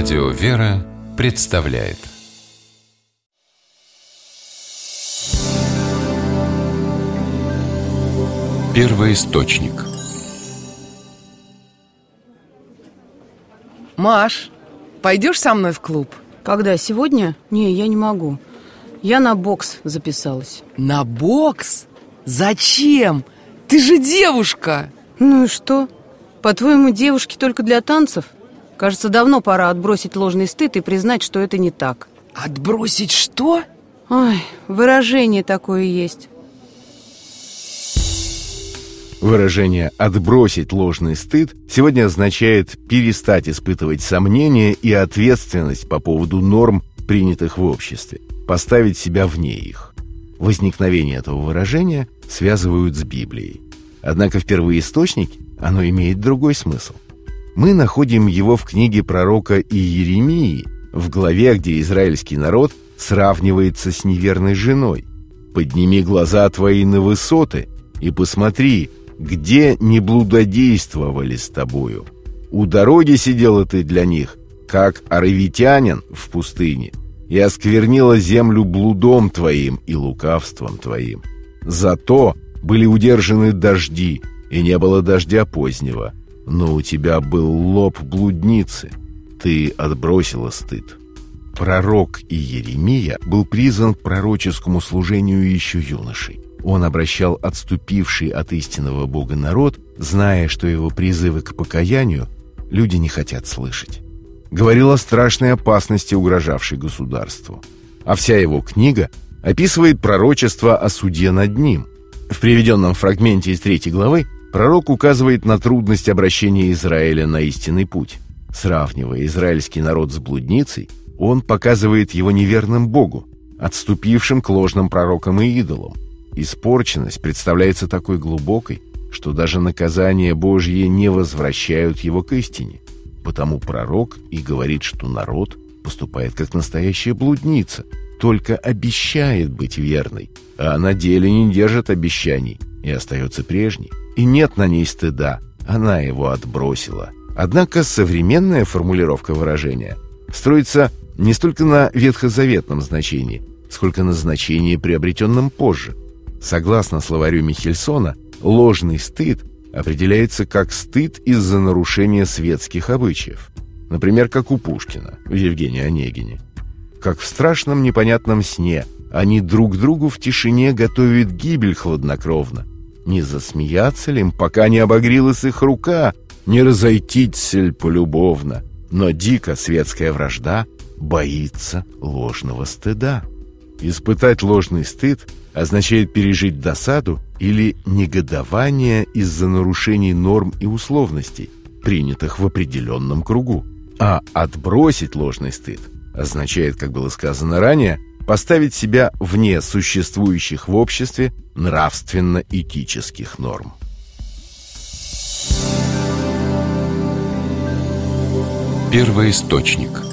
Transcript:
Радио «Вера» представляет Первый источник Маш, пойдешь со мной в клуб? Когда? Сегодня? Не, я не могу Я на бокс записалась На бокс? Зачем? Ты же девушка Ну и что? По-твоему, девушки только для танцев? Кажется, давно пора отбросить ложный стыд и признать, что это не так Отбросить что? Ой, выражение такое есть Выражение «отбросить ложный стыд» сегодня означает перестать испытывать сомнения и ответственность по поводу норм, принятых в обществе, поставить себя вне их. Возникновение этого выражения связывают с Библией. Однако в первоисточнике оно имеет другой смысл. Мы находим его в книге пророка Иеремии, в главе, где израильский народ сравнивается с неверной женой. «Подними глаза твои на высоты и посмотри, где не блудодействовали с тобою. У дороги сидела ты для них, как аравитянин в пустыне, и осквернила землю блудом твоим и лукавством твоим. Зато были удержаны дожди, и не было дождя позднего, но у тебя был лоб блудницы, ты отбросила стыд. Пророк Иеремия был призван к пророческому служению еще юношей. Он обращал отступивший от истинного Бога народ, зная, что его призывы к покаянию люди не хотят слышать. Говорил о страшной опасности, угрожавшей государству. А вся его книга описывает пророчество о суде над ним. В приведенном фрагменте из третьей главы пророк указывает на трудность обращения Израиля на истинный путь. Сравнивая израильский народ с блудницей, он показывает его неверным Богу, отступившим к ложным пророкам и идолам. Испорченность представляется такой глубокой, что даже наказания Божьи не возвращают его к истине. Потому пророк и говорит, что народ поступает как настоящая блудница, только обещает быть верной, а на деле не держит обещаний и остается прежней. И нет на ней стыда, она его отбросила. Однако современная формулировка выражения строится не столько на ветхозаветном значении, сколько на значении, приобретенном позже – Согласно словарю Михельсона, ложный стыд определяется как стыд из-за нарушения светских обычаев. Например, как у Пушкина в Евгении Онегине. Как в страшном непонятном сне они друг другу в тишине готовят гибель хладнокровно. Не засмеяться ли им, пока не обогрелась их рука, не разойтиться ли полюбовно. Но дико светская вражда боится ложного стыда. Испытать ложный стыд означает пережить досаду или негодование из-за нарушений норм и условностей, принятых в определенном кругу. А отбросить ложный стыд означает, как было сказано ранее, поставить себя вне существующих в обществе нравственно-этических норм. Первый источник –